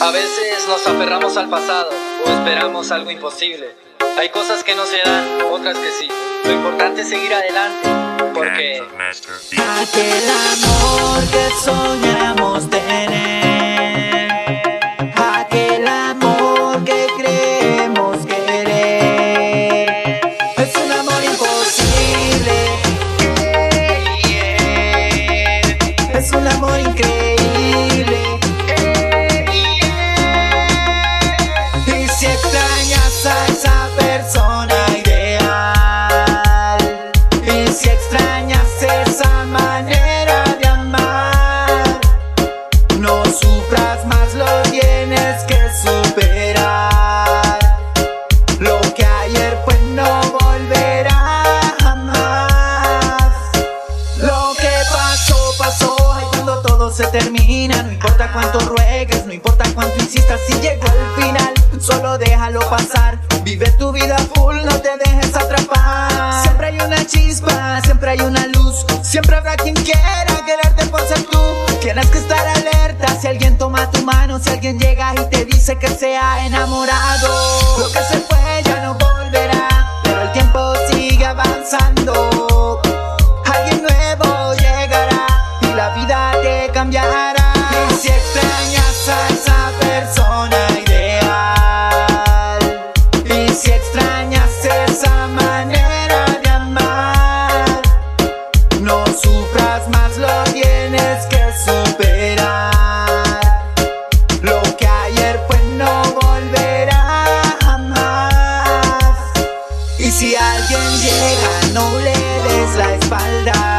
A veces nos aferramos al pasado o esperamos algo imposible. Hay cosas que no se dan, otras que sí. Lo importante es seguir adelante, porque aquel amor que soñamos tener, aquel amor que creemos querer, es un amor imposible, es un amor increíble. Se termina, no importa cuánto ruegues, no importa cuánto insistas, si llegó al final, solo déjalo pasar. Vive tu vida full, no te dejes atrapar. Siempre hay una chispa, siempre hay una luz. Siempre habrá quien quiera quererte por ser tú. Tienes que estar alerta si alguien toma tu mano, si alguien llega y te dice que se ha enamorado. Si extrañas a esa persona ideal, y si extrañas esa manera de amar, no sufras más, lo tienes que superar. Lo que ayer fue no volverá jamás. Y si alguien llega, no le des la espalda.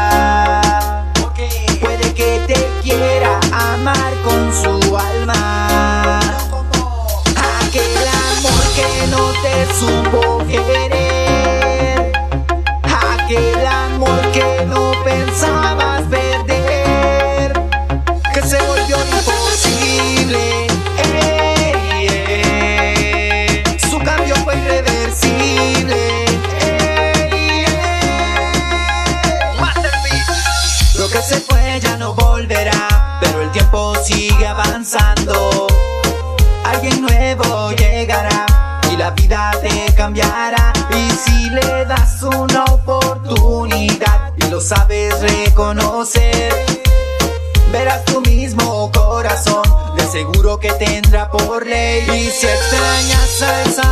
No te supo querer. Vida te cambiará. Y si le das una oportunidad y lo sabes reconocer, verás tu mismo corazón, de seguro que tendrá por ley. Y si extrañas a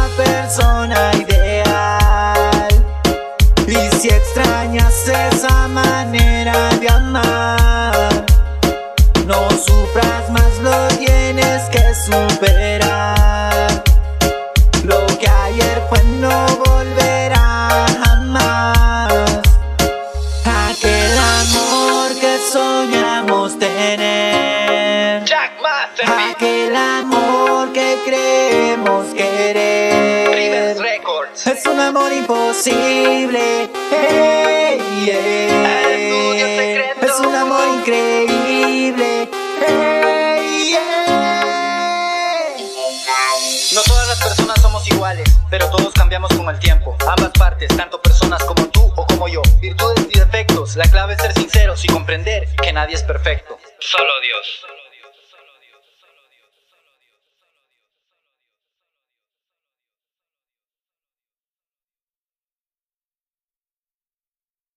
soñamos tener. Jack Aquel amor que creemos querer. Rivers Records. Es un amor imposible. Hey, yeah. Es un amor increíble. Hey, yeah. No todas las personas somos iguales, pero todos cambiamos con el tiempo. Ambas partes, tanto personas como tú o como yo. Virtudes y la clave es ser sinceros y comprender que nadie es perfecto. Solo Dios.